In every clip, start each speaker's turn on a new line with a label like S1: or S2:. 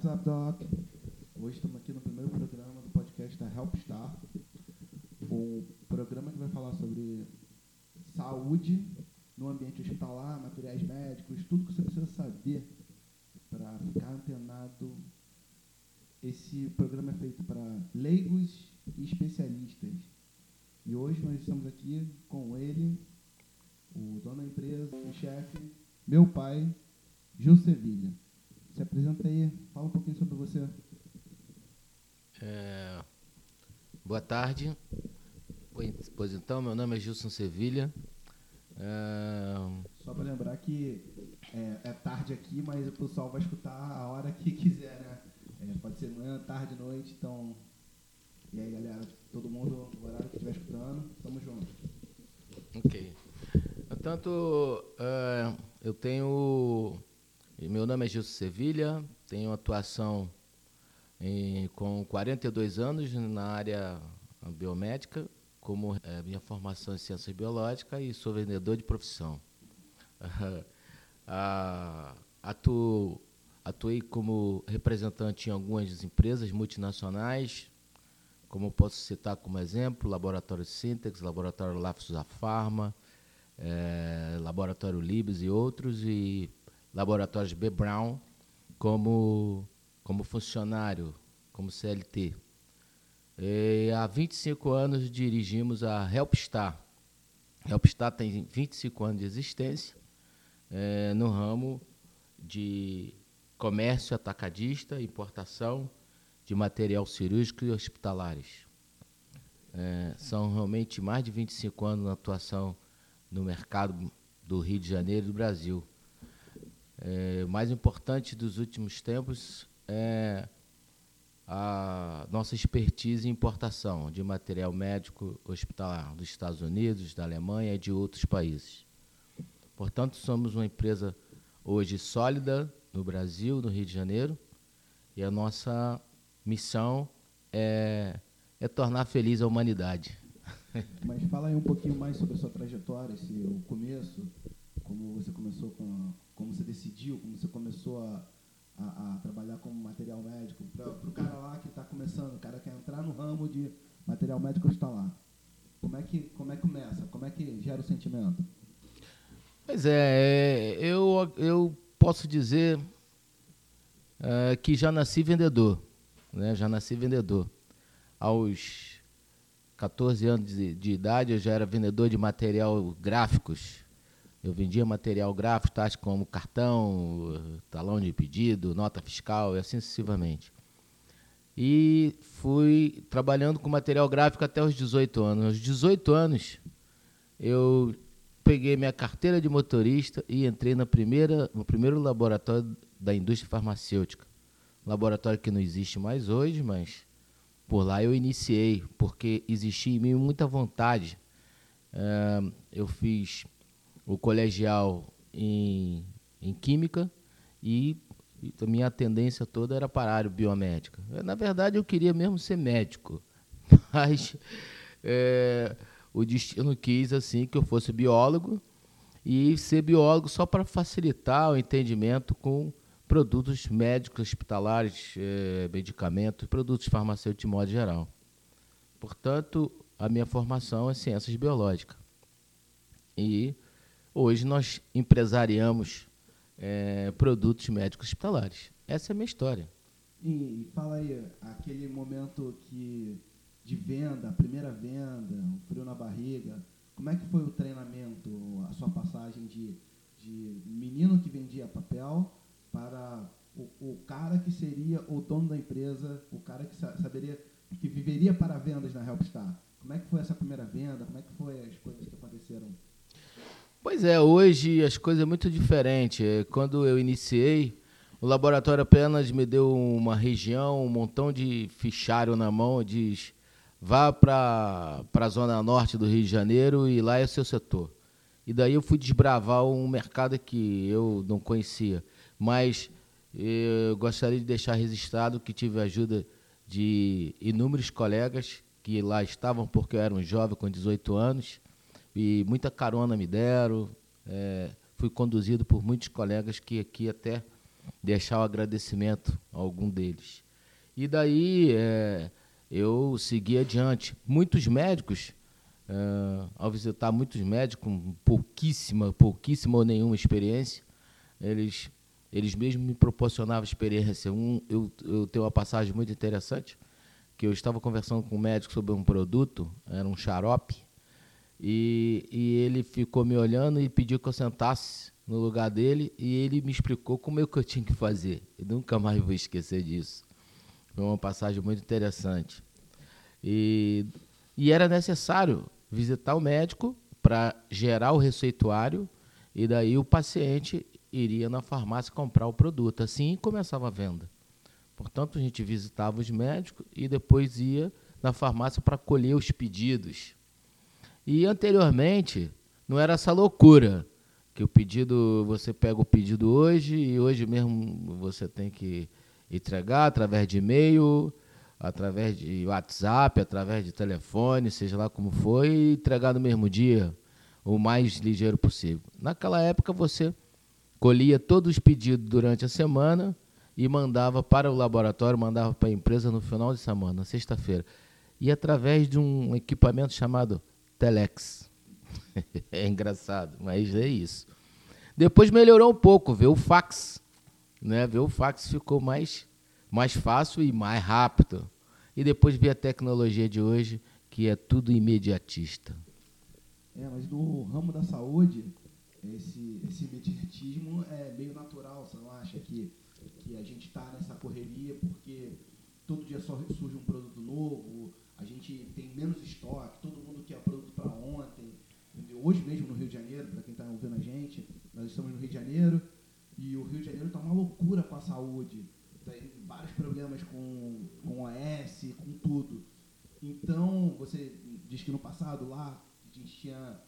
S1: WhatsApp Doc. Hoje estamos aqui no primeiro programa do podcast da Helpstar. Um programa que vai falar sobre saúde no ambiente hospitalar, materiais médicos, tudo que você precisa saber para ficar antenado. Esse programa é feito para leigos e especialistas. E hoje nós estamos aqui com ele, o dono da empresa, o chefe, meu pai, Gil Sevilha. Se apresenta aí, fala um pouquinho sobre você.
S2: É, boa tarde. Pois então, meu nome é Gilson Sevilha. É,
S1: Só para lembrar que é, é, tarde aqui, mas o pessoal vai escutar a hora que quiser, né? É, pode ser manhã, tarde, noite, então. E aí, galera, todo mundo, no horário que estiver escutando, tamo junto.
S2: Ok. Portanto, uh, eu tenho. Meu nome é Gilson Sevilha, tenho atuação em, com 42 anos na área biomédica, como é, minha formação em ciência biológica e sou vendedor de profissão. Uh, atuo, atuei como representante em algumas empresas multinacionais, como posso citar como exemplo, Laboratório Sintex, Laboratório Lafos Pharma, é, Laboratório Libes e outros, e Laboratórios B. Brown como, como funcionário, como CLT. E há 25 anos dirigimos a Helpstar. Helpstar tem 25 anos de existência é, no ramo de comércio atacadista, importação de material cirúrgico e hospitalares. É, são realmente mais de 25 anos na atuação no mercado do Rio de Janeiro e do Brasil. É, mais importante dos últimos tempos é a nossa expertise em importação de material médico hospitalar dos Estados Unidos, da Alemanha e de outros países. Portanto, somos uma empresa hoje sólida no Brasil, no Rio de Janeiro, e a nossa missão é, é tornar feliz a humanidade.
S1: Mas fala aí um pouquinho mais sobre a sua trajetória, esse, o começo, como você começou com, como você decidiu, como você começou a, a, a trabalhar como material médico, para o cara lá que está começando, o cara quer entrar no ramo de material médico hospitalar. Como é que como é que começa? Como é que gera o sentimento?
S2: Pois é, é eu eu posso dizer é, que já nasci vendedor, né? Já nasci vendedor. Aos 14 anos de, de, idade, eu já era vendedor de material gráficos. Eu vendia material gráfico, tais como cartão, talão de pedido, nota fiscal e assim sucessivamente. E fui trabalhando com material gráfico até os 18 anos. Aos 18 anos, eu peguei minha carteira de motorista e entrei na primeira, no primeiro laboratório da indústria farmacêutica. laboratório que não existe mais hoje, mas por lá eu iniciei, porque existia em mim muita vontade. Eu fiz o colegial em, em Química e, e, a minha tendência toda era para a área biomédica. Na verdade, eu queria mesmo ser médico, mas é, o destino quis assim que eu fosse biólogo e ser biólogo só para facilitar o entendimento com produtos médicos, hospitalares, eh, medicamentos, produtos farmacêuticos de modo geral. Portanto, a minha formação é ciências biológicas. E hoje nós empresariamos eh, produtos médicos hospitalares. Essa é a minha história.
S1: E, fala aí, aquele momento que de venda, a primeira venda, o frio na barriga, como é que foi o treinamento, a sua passagem de, de menino que vendia papel para o, o, cara que seria o dono da empresa, o cara que saberia, que viveria para vendas na Helpstar. Como é que foi essa primeira venda? Como é que foi as coisas que aconteceram?
S2: Pois é, hoje as coisas são muito diferentes. É, quando eu iniciei, o laboratório apenas me deu uma região, um montão de fichário na mão, diz vá para a zona norte do Rio de Janeiro e lá é seu setor. E daí eu fui desbravar um mercado que eu não conhecia mas eu gostaria de deixar registrado que tive a ajuda de inúmeros colegas que lá estavam porque eu era um jovem com 18 anos e muita carona me deram. É, fui conduzido por muitos colegas que aqui até deixar o agradecimento a algum deles. E daí é, eu segui adiante. Muitos médicos, é, ao visitar muitos médicos com pouquíssima, pouquíssima ou nenhuma experiência, eles, eles mesmos me proporcionavam experiência. Um, eu, eu tenho uma passagem muito interessante, que eu estava conversando com um médico sobre um produto, era um xarope, e, e ele ficou me olhando e pediu que eu sentasse no lugar dele e ele me explicou como é que eu tinha que fazer. Eu nunca mais vou esquecer disso. Foi uma passagem muito interessante. E, e era necessário visitar o médico para gerar o receituário e daí o paciente iria na farmácia comprar o produto. Assim começava a venda. Portanto, a gente visitava os médicos e depois ia na farmácia para colher os pedidos. E anteriormente não era essa loucura que o pedido você pega o pedido hoje e hoje mesmo você tem que entregar através de e-mail, através de WhatsApp, através de telefone, seja lá como for, e entregar no mesmo dia, o mais ligeiro possível. Naquela época você colhia todos os pedidos durante a semana e mandava para o laboratório, mandava para a empresa no final de semana, sexta-feira. E através de um equipamento chamado Telex. é engraçado, mas é isso. Depois melhorou um pouco, veio o fax. Né? Veio o fax ficou mais, mais fácil e mais rápido. E depois veio a tecnologia de hoje, que é tudo imediatista.
S1: É, mas no ramo da saúde, esse, esse imediatismo é meio natural, você não acha que, que a gente está nessa correria porque todo dia só surge um produto novo, a gente tem menos estoque, Hoje mesmo no Rio de Janeiro, para quem está ouvindo a gente, nós estamos no Rio de Janeiro e o Rio de Janeiro está uma loucura com a saúde. Tem vários problemas com, com OS, com tudo. Então, você diz que no passado lá a gente tinha.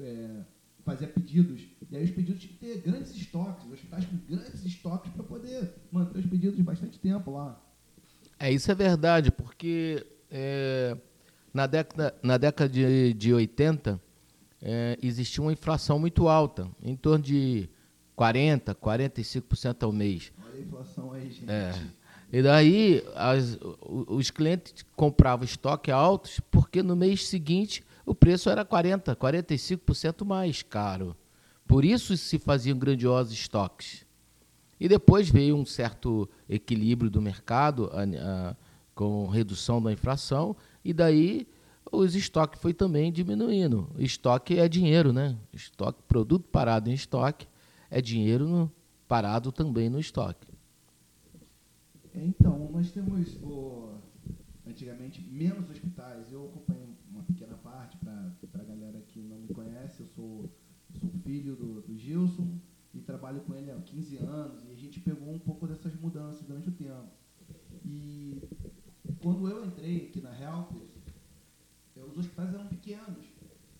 S1: É, fazia pedidos, e aí os pedidos tinham que ter grandes estoques, os hospitais com grandes estoques para poder manter os pedidos bastante tempo lá.
S2: É, isso é verdade, porque é, na década, na década de, de 80, é, existia uma inflação muito alta, em torno de 40%, 45% ao mês.
S1: Olha a inflação aí, gente.
S2: É. E daí as, os clientes compravam estoque altos porque no mês seguinte o preço era 40%, 45% mais caro. Por isso se faziam grandiosos estoques. E depois veio um certo equilíbrio do mercado, a, a, com redução da inflação, e daí os estoques foi também diminuindo. Estoque é dinheiro, né? Estoque, produto parado em estoque é dinheiro no, parado também no estoque.
S1: Então, nós temos oh, antigamente menos hospitais. Eu acompanho uma pequena parte para a galera que não me conhece. Eu sou, sou filho do, do Gilson e trabalho com ele há 15 anos e a gente pegou um pouco dessas mudanças durante o tempo. E quando eu entrei aqui na Helpers, os hospitais eram pequenos.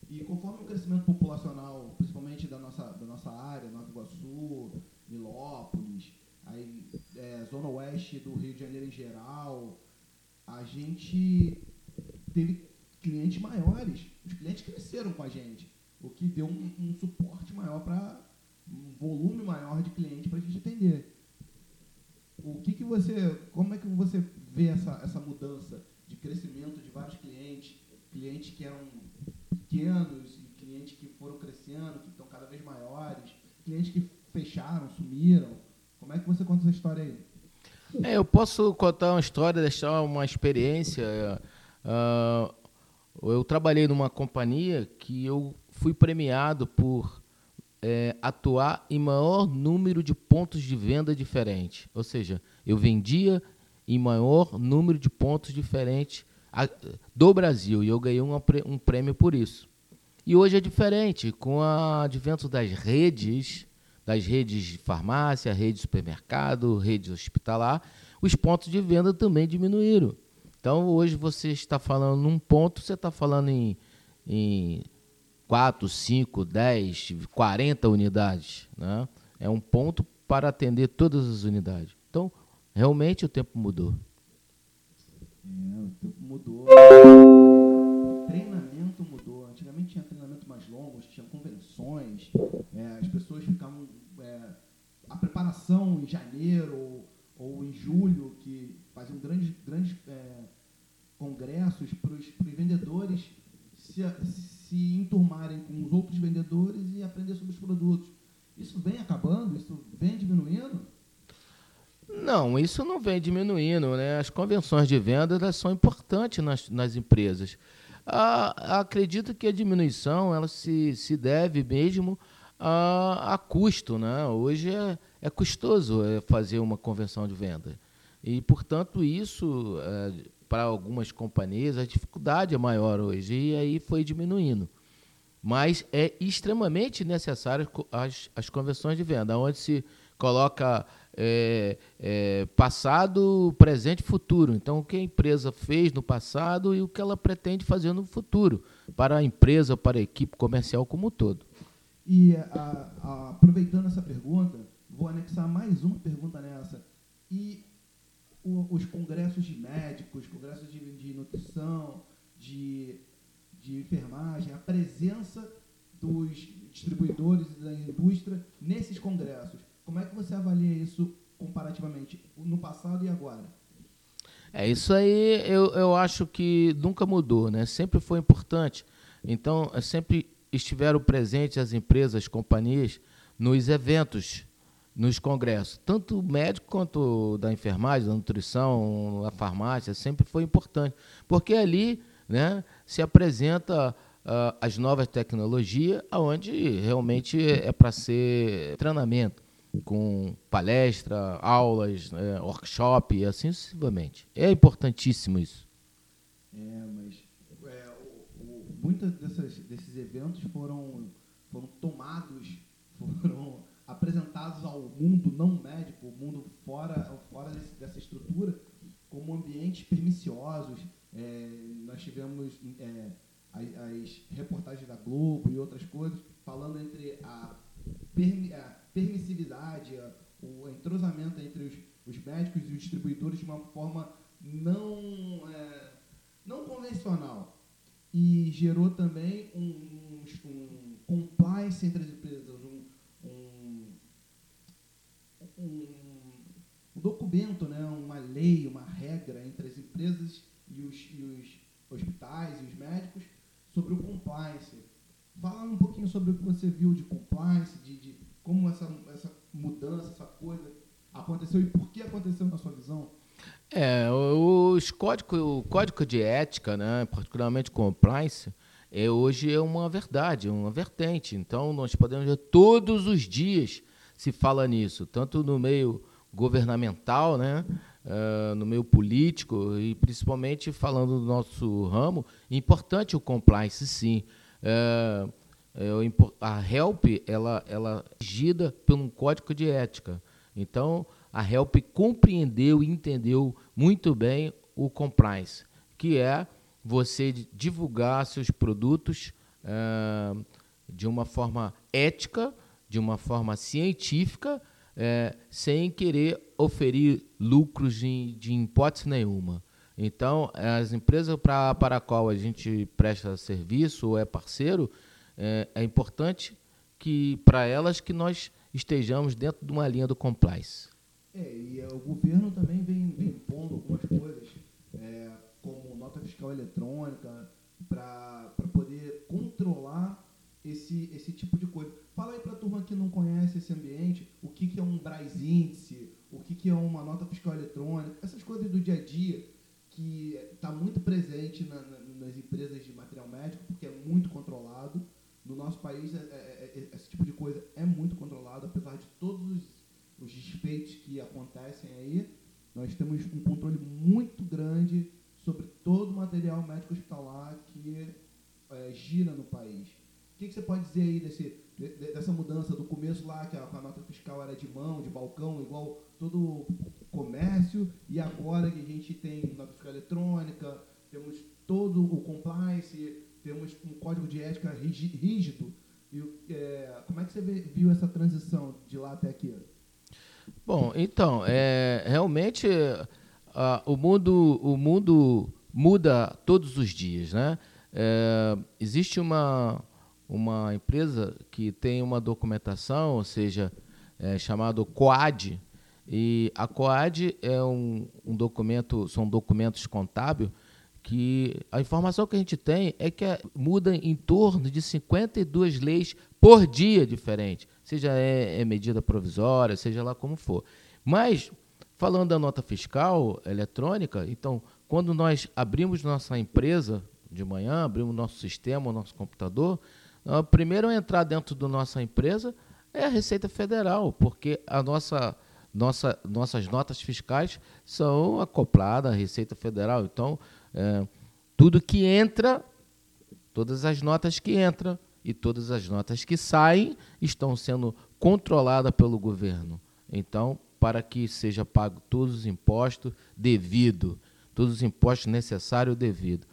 S1: E conforme o crescimento populacional, principalmente da nossa, da nossa área, Nova Iguaçu, Milópolis, aí, é, Zona Oeste do Rio de Janeiro em geral, a gente teve clientes maiores. Os clientes cresceram com a gente, o que deu um, um suporte maior para um volume maior de clientes para a gente atender. O que, que você, como é que você vê essa, essa mudança de crescimento de vários clientes, clientes que eram pequenos clientes que foram crescendo, que estão cada vez maiores, clientes que fecharam, sumiram. Como é que você conta essa história aí?
S2: É, eu posso contar uma história, deixar uma experiência. Uh, eu trabalhei numa companhia que eu fui premiado por é, atuar em maior número de pontos de venda diferentes. Ou seja, eu vendia em maior número de pontos diferentes do Brasil e eu ganhei um, um prêmio por isso. E hoje é diferente, com o advento das redes, das redes de farmácia, rede de supermercado, rede hospitalar, os pontos de venda também diminuíram. Então, hoje você está falando num ponto, você está falando em, em 4, 5, 10, 40 unidades. Né? É um ponto para atender todas as unidades. Então, realmente o tempo mudou.
S1: É, o tempo mudou. O treinamento mudou. Antigamente tinha treinamento mais longos, tinha convenções, é, as pessoas ficavam é, a preparação em janeiro ou, ou em julho, que faziam grandes, grandes é, congressos para os vendedores se, se enturmarem com os outros vendedores e aprender sobre os produtos. Isso vem acabando? Isso vem diminuindo?
S2: Não, isso não vem diminuindo. Né? As convenções de vendas são importantes nas, nas empresas. Ah, acredito que a diminuição ela se, se deve mesmo a, a custo. Né? Hoje é, é custoso é, fazer uma convenção de venda. E, portanto, isso, é, para algumas companhias, a dificuldade é maior hoje. E aí foi diminuindo. Mas é extremamente necessário as, as convenções de venda, onde se coloca é, é, passado, presente e futuro. Então, o que a empresa fez no passado e o que ela pretende fazer no futuro, para a empresa, para a equipe comercial como um todo.
S1: E a, a, aproveitando essa pergunta, vou anexar mais uma pergunta nessa. E o, os congressos de médicos, congressos de, de nutrição, de, de enfermagem, a presença dos distribuidores e da indústria nesses congressos como é que você avalia isso comparativamente no passado e agora?
S2: É isso aí, eu, eu acho que nunca mudou, né? Sempre foi importante. Então, é sempre estiveram presentes as empresas, as companhias nos eventos, nos congressos, tanto médico quanto da enfermagem, da nutrição, da farmácia, sempre foi importante, porque ali, né, se apresenta uh, as novas tecnologias, aonde realmente é para ser treinamento com palestra, aulas, né, workshop e assim sucessivamente. É importantíssimo isso.
S1: É, mas é, muitos desses eventos foram, foram tomados, foram apresentados ao mundo não médico, o mundo fora, fora desse, dessa estrutura, como ambientes perniciosos. É, nós tivemos é, as, as, reportagens da Globo e outras coisas falando entre a, a permissividade, o entrosamento entre os, os médicos e os distribuidores de uma forma não, é, não convencional. E gerou também um, um, um compliance entre as empresas, um, um, um, documento, né, uma lei, uma regra entre as empresas e os, e os hospitais e os médicos sobre o compliance. Fala um pouquinho sobre o que você viu de compliance, de, de como essa, essa mudança, essa coisa aconteceu e por que aconteceu na sua visão?
S2: É, os código, o código de ética, né, particularmente compliance, é, hoje é uma verdade, uma vertente. Então, nós podemos ver todos os dias se fala nisso, tanto no meio governamental, né, uh, no meio político e principalmente falando do nosso ramo, importante o compliance, sim. Uh, a HELP ela, ela é regida por um código de ética. Então, a HELP compreendeu e entendeu muito bem o compliance, que é você divulgar seus produtos é, de uma forma ética, de uma forma científica, é, sem querer oferir lucros de, de hipótese nenhuma. Então, as empresas para a qual a gente presta serviço ou é parceiro, é, é importante que para elas que nós estejamos dentro de uma linha do compliance.
S1: É, e é, o governo também vem, vem impondo algumas coisas, é, como nota fiscal eletrônica, para poder controlar esse, esse tipo de coisa. Fala aí para a turma que não conhece esse ambiente, o que, que é um Braz índice, o que, que é uma nota fiscal eletrônica, essas coisas do dia a dia que está muito presente na, na, nas empresas de material médico, porque é muito controlado no nosso país, é, é, é, esse tipo de coisa é muito controlado, apesar de todos os, os desfeitos que acontecem aí, nós temos um controle muito grande sobre todo o material médico hospitalar que é, gira no país. O que, que, você pode dizer aí desse, de, dessa mudança do começo lá, que a, a, nota fiscal era de mão, de balcão, igual todo comércio, e agora que a gente tem nota fiscal eletrônica, temos todo o compliance, temos um código de ética rígido. E, é, como é que você viu essa transição de lá até aqui?
S2: Bom, então, é, realmente uh, o, mundo, o mundo muda todos os dias. Né? É, existe uma, uma empresa que tem uma documentação, ou seja, é, chamado COAD. E a COAD é um, um documento, são documentos contábeis que a informação que a gente tem é que é, muda em torno de 52 leis por dia diferente, seja é, é medida provisória, seja lá como for. Mas, falando da nota fiscal eletrônica, então, quando nós abrimos nossa empresa de manhã, abrimos nosso sistema, nosso computador, o primeiro a entrar dentro da nossa empresa é a Receita Federal, porque a nossa, nossa, nossas notas fiscais são acopladas à Receita Federal. Então, é, tudo que entra, todas as notas que entram e todas as notas que saem estão sendo controladas pelo governo. Então, para que seja pago todos os impostos devido, todos os impostos necessários devido.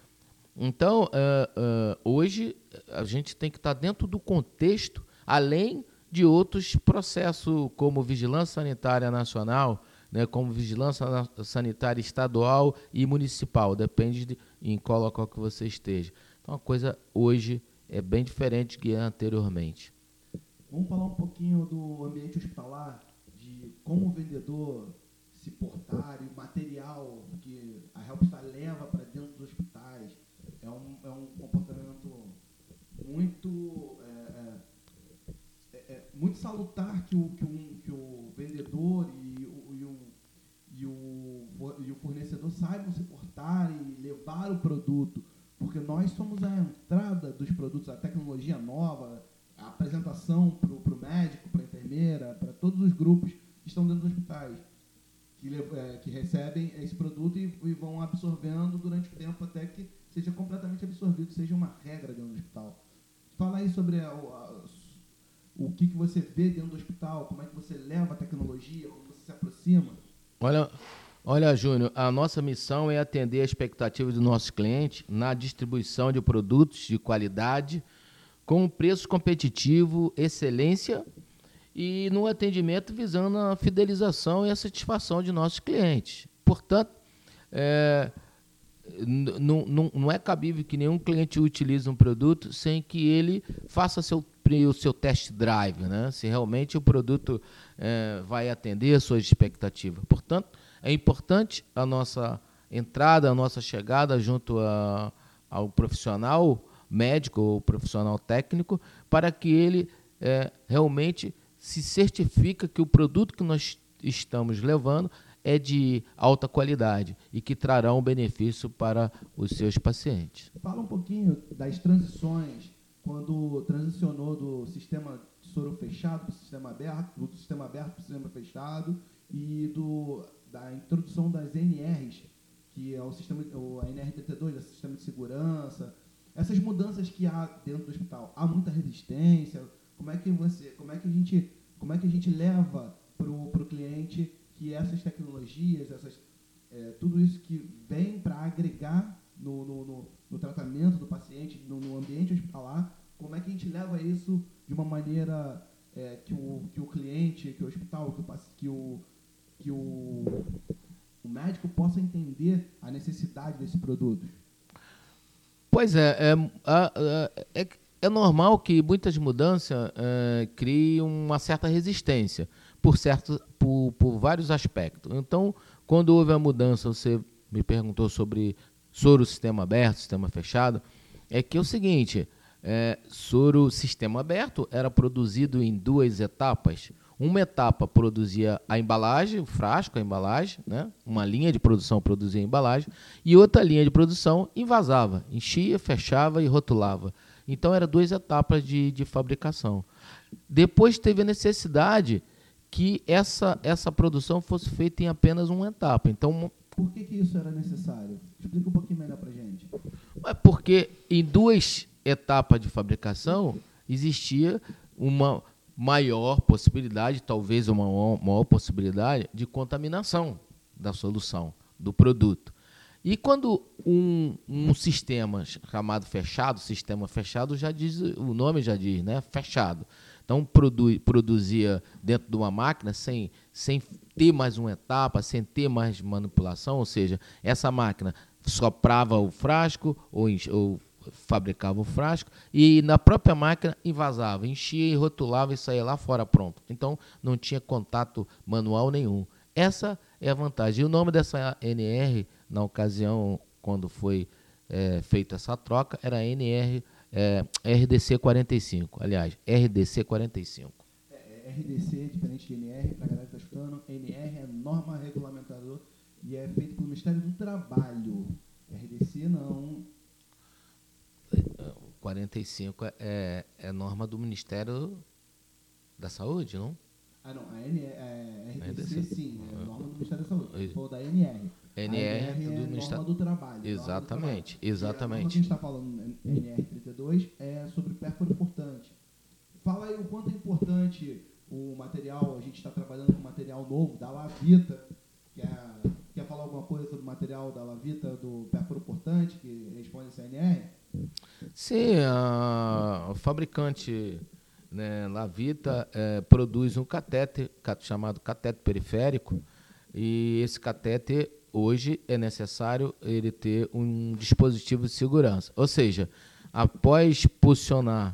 S2: Então, uh, uh, hoje a gente tem que estar dentro do contexto, além de outros processos como vigilância sanitária nacional, né, como vigilância sanitária estadual e municipal, depende de em qual local que você esteja. Então a coisa hoje é bem diferente que anteriormente.
S1: Vamos falar um pouquinho do ambiente hospitalar, como o vendedor se portar e o material que a Helpstar leva para dentro dos hospitais. É um, é um comportamento muito, é, é, é, muito salutar que o, que, um, que o vendedor e o, e o, e o, e o fornecedor saibam se portar e levar o produto, porque nós somos a entrada dos produtos, a tecnologia nova, a apresentação para o médico, para a enfermeira, para todos os grupos estão dentro dos hospitais que, é, que recebem esse produto e, e, vão absorvendo durante o tempo até que seja completamente absorvido, seja uma regra dentro do hospital. Fala aí sobre a, a, o que, que você vê dentro do hospital, como é que você leva a tecnologia, como você se aproxima.
S2: Olha, olha, Júnior, a nossa missão é atender a expectativa do nosso cliente na distribuição de produtos de qualidade com preço competitivo, excelência e no atendimento visando a fidelização e a satisfação de nossos clientes. Portanto, é, não, é cabível que nenhum cliente utilize um produto sem que ele faça seu, o seu test drive, né? se realmente o produto é, vai atender a suas expectativas. Portanto, é importante a nossa entrada, a nossa chegada junto a, ao profissional médico ou profissional técnico para que ele é, realmente se certifica que o produto que nós estamos levando é de alta qualidade e que trará um benefício para os seus pacientes.
S1: Fala um pouquinho das transições, quando transicionou do sistema soro fechado para o sistema aberto, do sistema aberto para o sistema fechado e do, da introdução das NRs, que é o sistema, a NRTT2, é o sistema de segurança, essas mudanças que há dentro do hospital. Há muita resistência, como é que você, como é que a gente, como é que a gente leva para o cliente que essas tecnologias, essas, é, tudo isso que vem para agregar no, no, no, no, tratamento do paciente, no, no, ambiente hospitalar, como é que a gente leva isso de uma maneira é, que, o, que o cliente, que o hospital, que o, que o, que o, o médico possa entender a necessidade desse produto?
S2: Pois é, é, é, é é normal que muitas mudanças é, criem uma certa resistência por, certo, por, por vários aspectos. Então, quando houve a mudança, você me perguntou sobre soro sistema aberto, sistema fechado, é que é o seguinte, é, soro sistema aberto era produzido em duas etapas. Uma etapa produzia a embalagem, o frasco, a embalagem, né? uma linha de produção produzia a embalagem, e outra linha de produção invasava, enchia, fechava e rotulava. Então, eram duas etapas de, de fabricação. Depois teve a necessidade que essa, essa produção fosse feita em apenas uma etapa. Então,
S1: por que, que isso era necessário? Explica um pouquinho melhor para gente.
S2: É porque em duas etapas de fabricação existia uma maior possibilidade, talvez uma maior possibilidade de contaminação da solução, do produto. E quando um, um sistema chamado fechado, sistema fechado, já diz, o nome já diz, né? Fechado. Então produ, produzia dentro de uma máquina sem, sem ter mais uma etapa, sem ter mais manipulação, ou seja, essa máquina soprava o frasco ou, ou fabricava o frasco e na própria máquina invasava, enchia e rotulava e saía lá fora pronto. Então não tinha contato manual nenhum. Essa é a vantagem. E o nome dessa NR, na ocasião, quando foi é, feita essa troca, era NR é, RDC 45. Aliás, RDC 45.
S1: É, RDC é diferente de NR, para a galera que está escutando. NR é norma regulamentador e é feito pelo Ministério do Trabalho. RDC não.
S2: 45 é, é norma do Ministério da Saúde, não?
S1: Ah, não. A NR, é, RDC, sim, é norma do Ministério da Saúde. Ou da NR.
S2: NR,
S1: NR é
S2: do Ministério
S1: do Trabalho.
S2: Exatamente,
S1: do trabalho.
S2: exatamente.
S1: a que a gente está falando NR32 é sobre pérfuro importante. Fala aí o quanto é importante o material, a gente está trabalhando com material novo da Lavita, quer, quer falar alguma coisa sobre o material da Lavita, do pérfuro importante, que responde a CNR?
S2: Sim, a, o fabricante né, Lavita é, produz um catéter chamado catéter periférico, e esse catéter hoje é necessário ele ter um dispositivo de segurança. Ou seja, após posicionar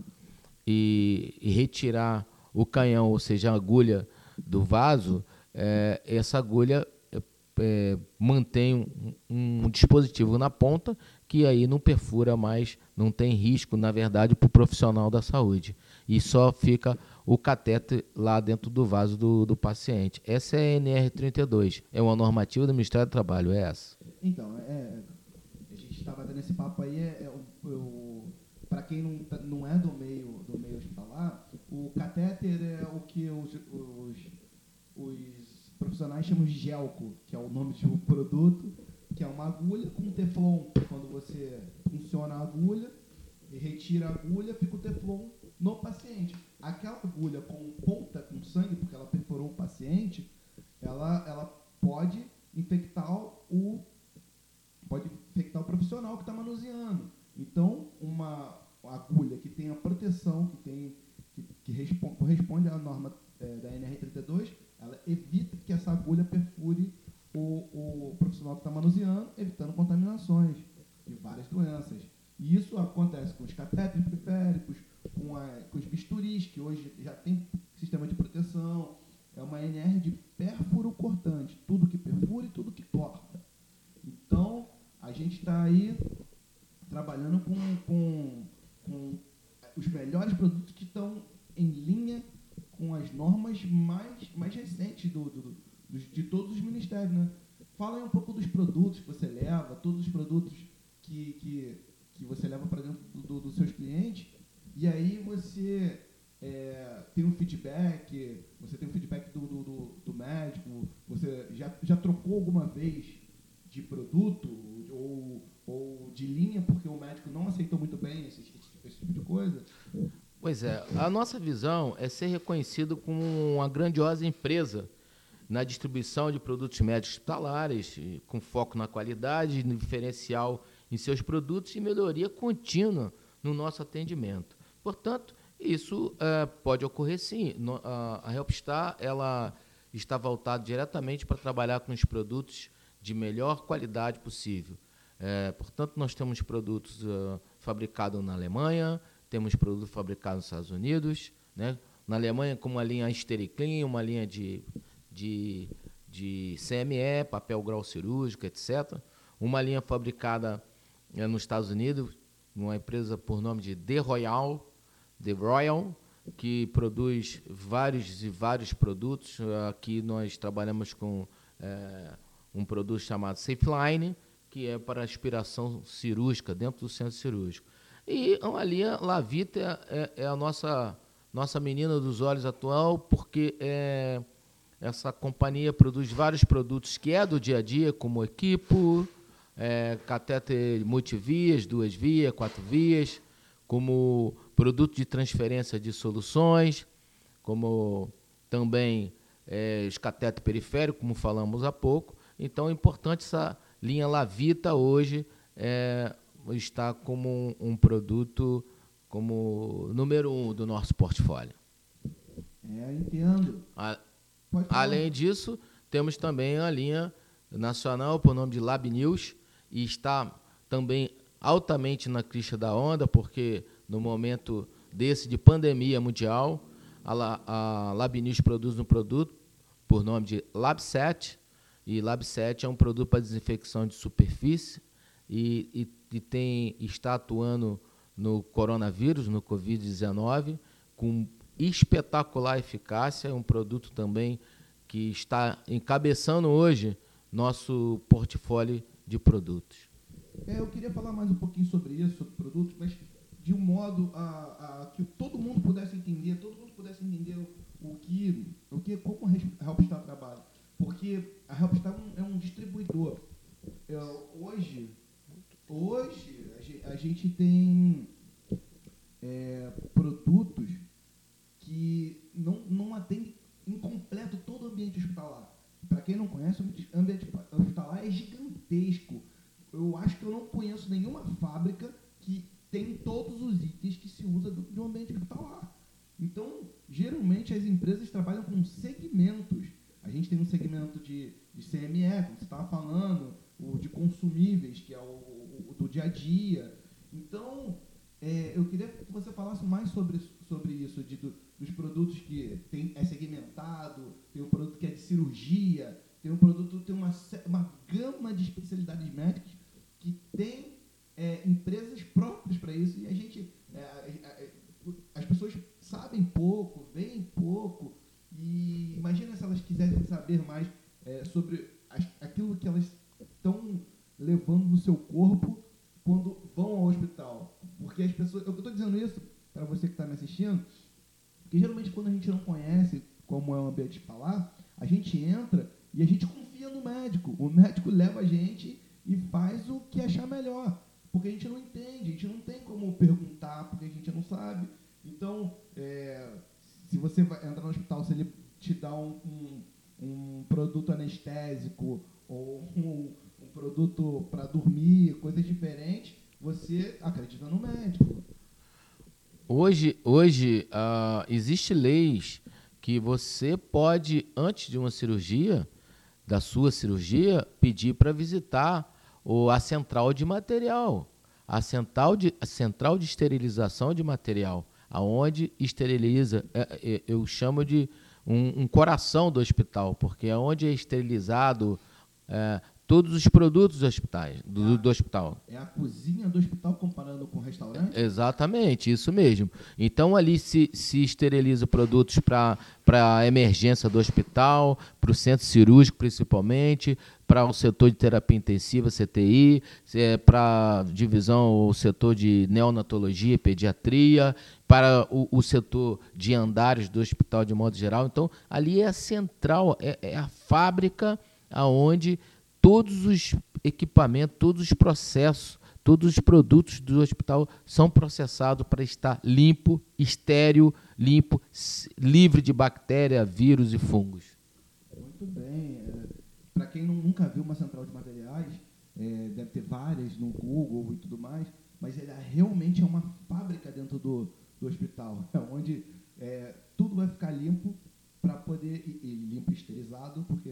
S2: e, e retirar o canhão, ou seja, a agulha do vaso, é, essa agulha é, é mantém um, um, dispositivo na ponta que aí não perfura mais, não tem risco, na verdade, para o profissional da saúde. E só fica o cateter lá dentro do vaso do, do paciente. Essa é a NR32. É uma normativa do Ministério do Trabalho, é essa?
S1: Então, é, a gente estava tendo esse papo aí, é, é para quem não, tá, não é do meio, do meio hospitalar, o catéter é o que os, os, os profissionais chamam de gelco, que é o nome um produto, que é uma agulha com teflon. Quando você funciona a agulha e retira a agulha, fica o teflon no paciente. Aquela agulha com ponta com sangue, porque ela perfurou o paciente, ela, ela pode infectar o pode infectar o profissional que está manuseando. Então, uma agulha que tenha proteção, que tem que, que responde, corresponde à norma é, da NR32, ela evita que essa agulha perfure o, o profissional que está manuseando, evitando contaminações de várias doenças. E isso acontece com os catéteres periféricos, com, a, com os bisturis, que hoje já tem sistema de proteção. É uma NR de pérfuro cortante, tudo que perfura e tudo que corta. Então, a gente está aí trabalhando com, com, com os melhores produtos que estão em linha com as normas mais, mais recentes do, do, do, de todos os ministérios. Né? Fala aí um pouco dos produtos que você leva, todos os produtos que, que, você leva para dentro do, dos seus clientes e aí você é, tem um feedback, você tem um feedback do, do, do, médico, você já, já trocou alguma vez de produto ou, ou de linha porque o médico não aceitou muito bem esse, esse tipo de coisa?
S2: Pois é, a nossa visão é ser reconhecido como uma grandiosa empresa na distribuição de produtos médicos hospitalares, com foco na qualidade, no diferencial em seus produtos e melhoria contínua no nosso atendimento. Portanto, isso é, pode ocorrer sim. No, a, a Helpstar ela está voltada diretamente para trabalhar com os produtos de melhor qualidade possível. É, portanto, nós temos produtos uh, fabricados na Alemanha, temos produtos fabricados nos Estados Unidos, né? na Alemanha com uma linha Stericlean, uma linha de, de, de CME, papel grau cirúrgico, etc. Uma linha fabricada uh, nos Estados Unidos, uma empresa por nome de The Royal, The Royal, que produz vários e vários produtos. Aqui nós trabalhamos com é, um produto chamado SafeLine, que é para aspiração cirúrgica dentro do centro cirúrgico. E a linha Lavita é, é, a nossa, nossa menina dos olhos atual, porque é, essa companhia produz vários produtos que é do dia a dia, como equipo, é, catéter multivias, duas vias, quatro vias, como produto de transferência de soluções, como também é, os catetos periféricos, como falamos há pouco. Então é importante essa linha Lavita hoje é, está como um, um, produto como número um do nosso portfólio.
S1: É, entendo.
S2: A, além disso, temos também a linha nacional por nome de Lab News e está também altamente na crista da onda, porque no momento desse de pandemia mundial, a, a Labnews produz um produto por nome de Lab7, e Lab7 é um produto para desinfecção de superfície e, e, e tem, está atuando no coronavírus, no Covid-19, com espetacular eficácia, é um produto também que está encabeçando hoje nosso portfólio de produtos.
S1: É, eu queria falar mais um pouquinho sobre isso, sobre produtos, mas de um modo a, a, que todo mundo pudesse entender, todo mundo pudesse entender o, o que, o que, como a Helpstar trabalha. Porque a Helpstar é um, é distribuidor. É, hoje, hoje a gente, tem é, produtos que não, não atendem incompleto todo o ambiente hospitalar. Para quem não conhece, o ambiente hospitalar é gigantesco. Eu acho que eu não conheço nenhuma fábrica que tem todos os itens que se usa de um ambiente hospitalar. Então, geralmente as empresas trabalham com segmentos. A gente tem um segmento de, de CME, como você estava falando, o de consumíveis, que é o, o, do dia a dia. Então, é, eu queria que você falasse mais sobre, sobre isso, de, do, dos produtos que tem, é segmentado, tem um produto que é de cirurgia, tem um produto, tem uma, uma gama de especialidades médicas que tem é, empresas próprias para isso e a gente, é, as pessoas sabem pouco, veem pouco e imagina se elas quisessem saber mais é, sobre as, aquilo que elas estão levando no seu corpo quando vão ao hospital. Porque as pessoas, eu estou dizendo isso para você que está me assistindo, porque geralmente quando a gente não conhece como é o ambiente falar, a gente entra e a gente confia no médico. O médico leva a gente e faz o que achar melhor. Porque a gente não entende, a gente não tem como perguntar, porque a gente não sabe. Então, é, se você vai entrar no hospital, se ele te dá um, um, um produto anestésico ou um, um produto para dormir, coisas diferentes, você acredita no médico.
S2: Hoje, hoje uh, existe leis que você pode, antes de uma cirurgia, da sua cirurgia, pedir para visitar a central de material, a central de, a central de esterilização de material, aonde esteriliza, é, é, eu chamo de um, um, coração do hospital, porque é onde é esterilizado é, todos os produtos do, hospitais, do, do, hospital.
S1: É a cozinha do hospital comparando com o restaurante?
S2: Exatamente, isso mesmo. Então ali se, se esteriliza produtos para a emergência do hospital, para o centro cirúrgico principalmente, para o setor de terapia intensiva, CTI, é, para a divisão, o setor de neonatologia e pediatria, para o, o, setor de andares do hospital de modo geral. Então ali é a central, é, é a fábrica aonde todos os equipamentos, todos os processos, todos os produtos do hospital são processados para estar limpo, estéreo, limpo, livre de bactéria, vírus e fungos.
S1: Muito bem. É, para quem nunca viu uma central de materiais, é, deve ter várias no Google e tudo mais, mas ela realmente é uma fábrica dentro do, do hospital, onde é, tudo vai ficar limpo para poder e, e limpo esterilizado, porque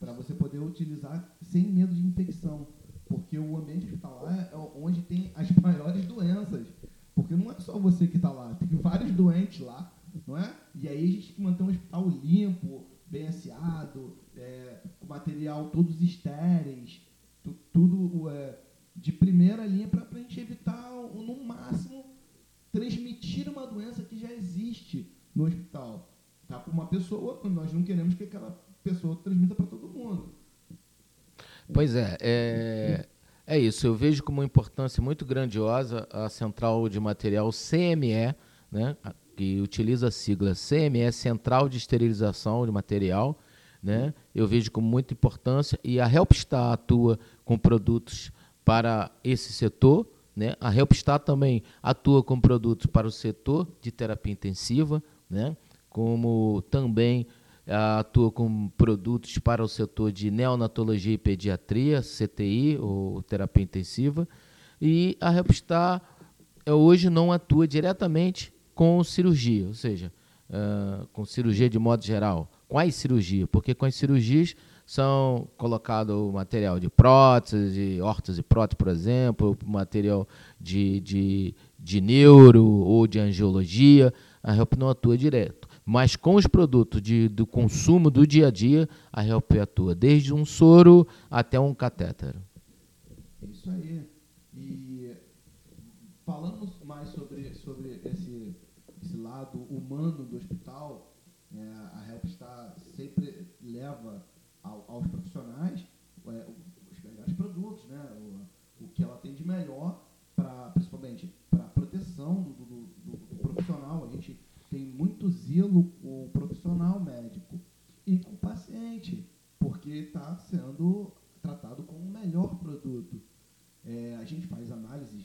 S1: para você poder utilizar sem medo de infecção. Porque o ambiente hospitalar é onde tem as maiores doenças. Porque não é só você que está lá, tem vários doentes lá, não é? E aí a gente tem que manter um hospital limpo, bem asseado, é, com material todos estéreis, tu, tudo é, de primeira linha para a gente evitar, no máximo, transmitir uma doença que já existe no hospital. Tá? Para uma pessoa, nós não queremos que aquela pessoa transmita para todo mundo.
S2: Pois é, é, é isso. Eu vejo como uma importância muito grandiosa a central de material CME, né, que utiliza a sigla CME, Central de Esterilização de Material. Né, eu vejo como muita importância e a Helpstar atua com produtos para esse setor. Né? A Helpstar também atua com produtos para o setor de terapia intensiva, né? como também atua com produtos para o setor de neonatologia e pediatria, CTI, ou terapia intensiva, e a Repstar eh, hoje não atua diretamente com cirurgia, ou seja, uh, com cirurgia de modo geral, as cirurgias, porque com as cirurgias são colocado material de prótese, de órtese prótese, por exemplo, material de, de, de neuro ou de angiologia, a Help não atua direto. Mas com os produtos de, do consumo do dia a dia, a Help atua desde um soro até um catéter.
S1: Isso aí. E falando mais sobre, sobre esse, esse lado humano do hospital, é, a Help está, sempre leva ao, aos profissionais é, os melhores produtos, né? o, o que ela tem de melhor, zelo com o profissional médico e com o paciente, porque está sendo tratado como o melhor produto. É, a gente faz análises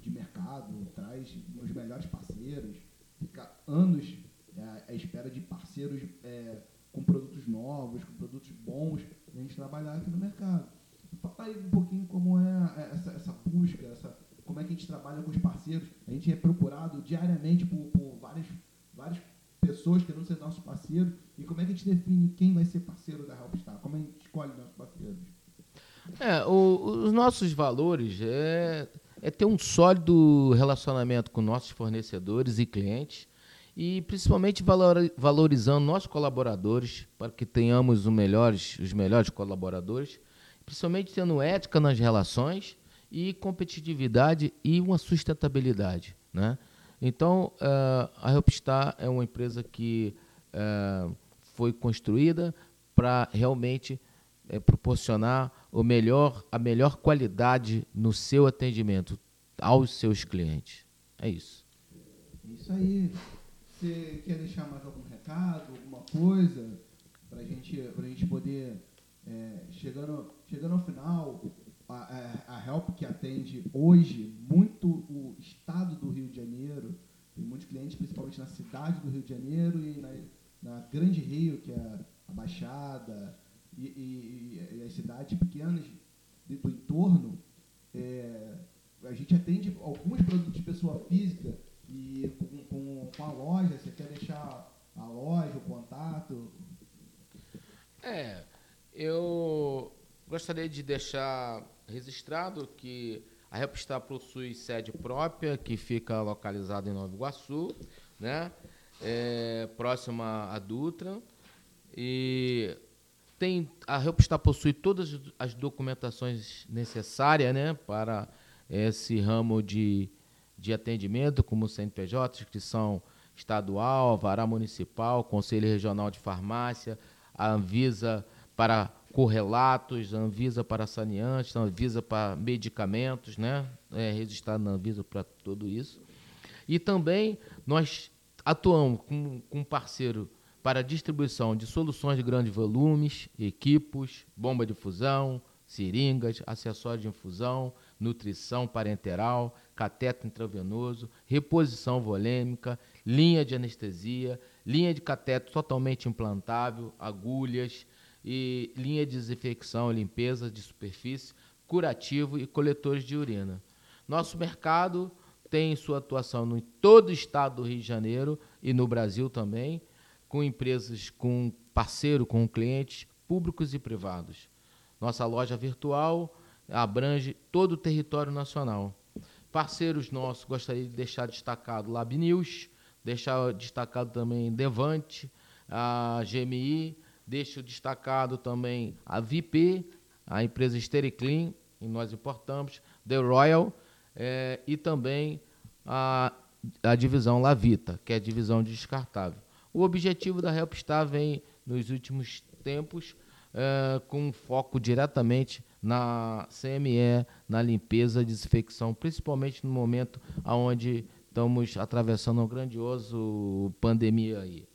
S1: de mercado, traz os melhores parceiros, fica anos é, à espera de parceiros é, com produtos novos, com produtos bons, a gente trabalhar aqui no mercado. Fala aí um pouquinho como é essa, essa busca, essa, como é que a gente trabalha com os parceiros. A gente é procurado diariamente por, por várias, várias pessoas querendo ser nossos parceiros. E como é que a gente define quem vai ser parceiro da Helpstar? Como a gente escolhe nossos parceiros?
S2: É, o, os nossos valores é, é ter um sólido relacionamento com nossos fornecedores e clientes e principalmente valorizando nossos colaboradores para que tenhamos os melhores, os melhores colaboradores, principalmente tendo ética nas relações e competitividade e uma sustentabilidade, né? Então, uh, a Helpstar é uma empresa que uh, foi construída para realmente uh, proporcionar o melhor, a melhor qualidade no seu atendimento aos seus clientes. É isso.
S1: Isso aí. Você quer deixar mais algum recado, alguma coisa para gente, a gente poder, é, chegando, chegando ao final, a, a, Help que atende hoje muito o estado do Rio de Janeiro, tem muitos clientes, principalmente na cidade do Rio de Janeiro e na, na Grande Rio, que é a Baixada, e, e, e as cidades pequenas do entorno, é, a gente atende alguns produtos de pessoa física e com, com, com, a loja, você quer deixar a loja, o contato?
S2: É, eu gostaria de deixar registrado que a Repstar possui sede própria, que fica localizada em Nova Iguaçu, né? É, próxima à Dutra. E tem, a Repstar possui todas as documentações necessárias né, para esse ramo de, de atendimento, como CNPJ, inscrição estadual, vará municipal, Conselho Regional de Farmácia, a Anvisa para correlatos, Anvisa para saneantes, Anvisa para medicamentos, né? É, registrado na Anvisa para tudo isso. E também nós atuamos com, com parceiro para distribuição de soluções de grandes volumes, equipos, bomba de fusão, seringas, acessórios de infusão, nutrição parenteral, cateto intravenoso, reposição volêmica, linha de anestesia, linha de cateto totalmente implantável, agulhas e linha de desinfecção, limpeza de superfície, curativo e coletores de urina. Nosso mercado tem sua atuação em todo o estado do Rio de Janeiro e no Brasil também, com empresas, com parceiro, com clientes públicos e privados. Nossa loja virtual abrange todo o território nacional. Parceiros nossos, gostaria de deixar destacado Lab News, deixar destacado também Devante, a GMI, deixo destacado também a VIP, a empresa Stericlean, e nós importamos, The Royal, é, e também a, a divisão Lavita, que é a divisão de descartável. O objetivo da Helpstar vem, nos últimos tempos, é, com foco diretamente na CME, na limpeza e desinfecção, principalmente no momento onde estamos atravessando uma grandioso pandemia aí.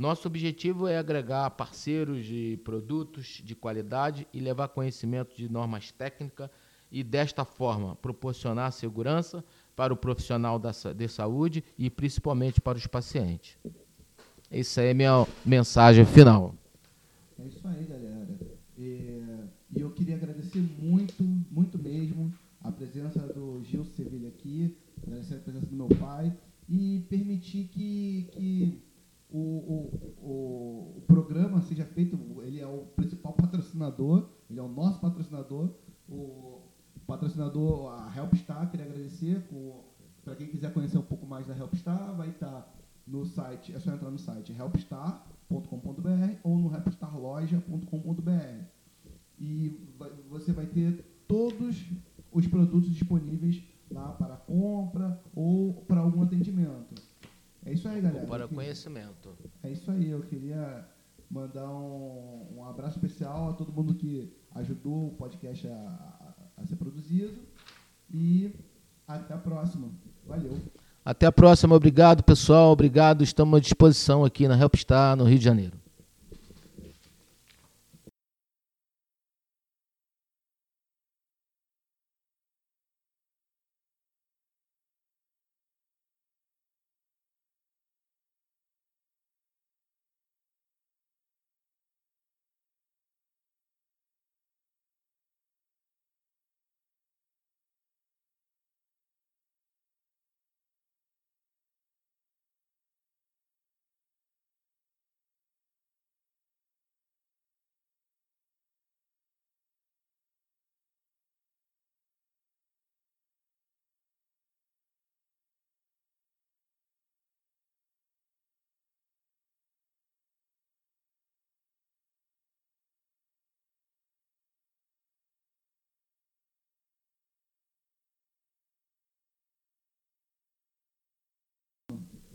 S2: Nosso objetivo é agregar parceiros de produtos de qualidade e levar conhecimento de normas técnicas e, desta forma, proporcionar segurança para o profissional da, de saúde e principalmente para os pacientes. Essa é a minha mensagem final.
S1: É isso aí, galera. E, e eu queria agradecer muito, muito mesmo a presença do Gil Sevilha aqui, agradecer a presença do meu pai e permitir que, que o, o, o, programa seja feito, ele é o principal patrocinador Ele é o nosso patrocinador. O patrocinador, a Helpstar, queria agradecer. Para quem quiser conhecer um pouco mais da Helpstar, vai estar no site, é só entrar no site helpstar.com.br ou no helpstarloja.com.br. E vai, você vai ter todos os produtos disponíveis lá para compra ou para algum atendimento. É isso aí, galera.
S2: Para conhecimento.
S1: É isso aí. Eu queria mandar um, um abraço especial a todo mundo que ajudou o podcast a, a, a ser produzido. E até a próxima. Valeu.
S2: Até a próxima. Obrigado, pessoal. Obrigado. Estamos à disposição aqui na Helpstar, no Rio de Janeiro.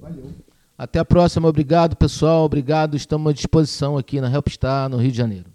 S1: Valeu.
S2: Até a próxima. Obrigado, pessoal. Obrigado. Estamos à disposição aqui na Helpstar, no Rio de Janeiro.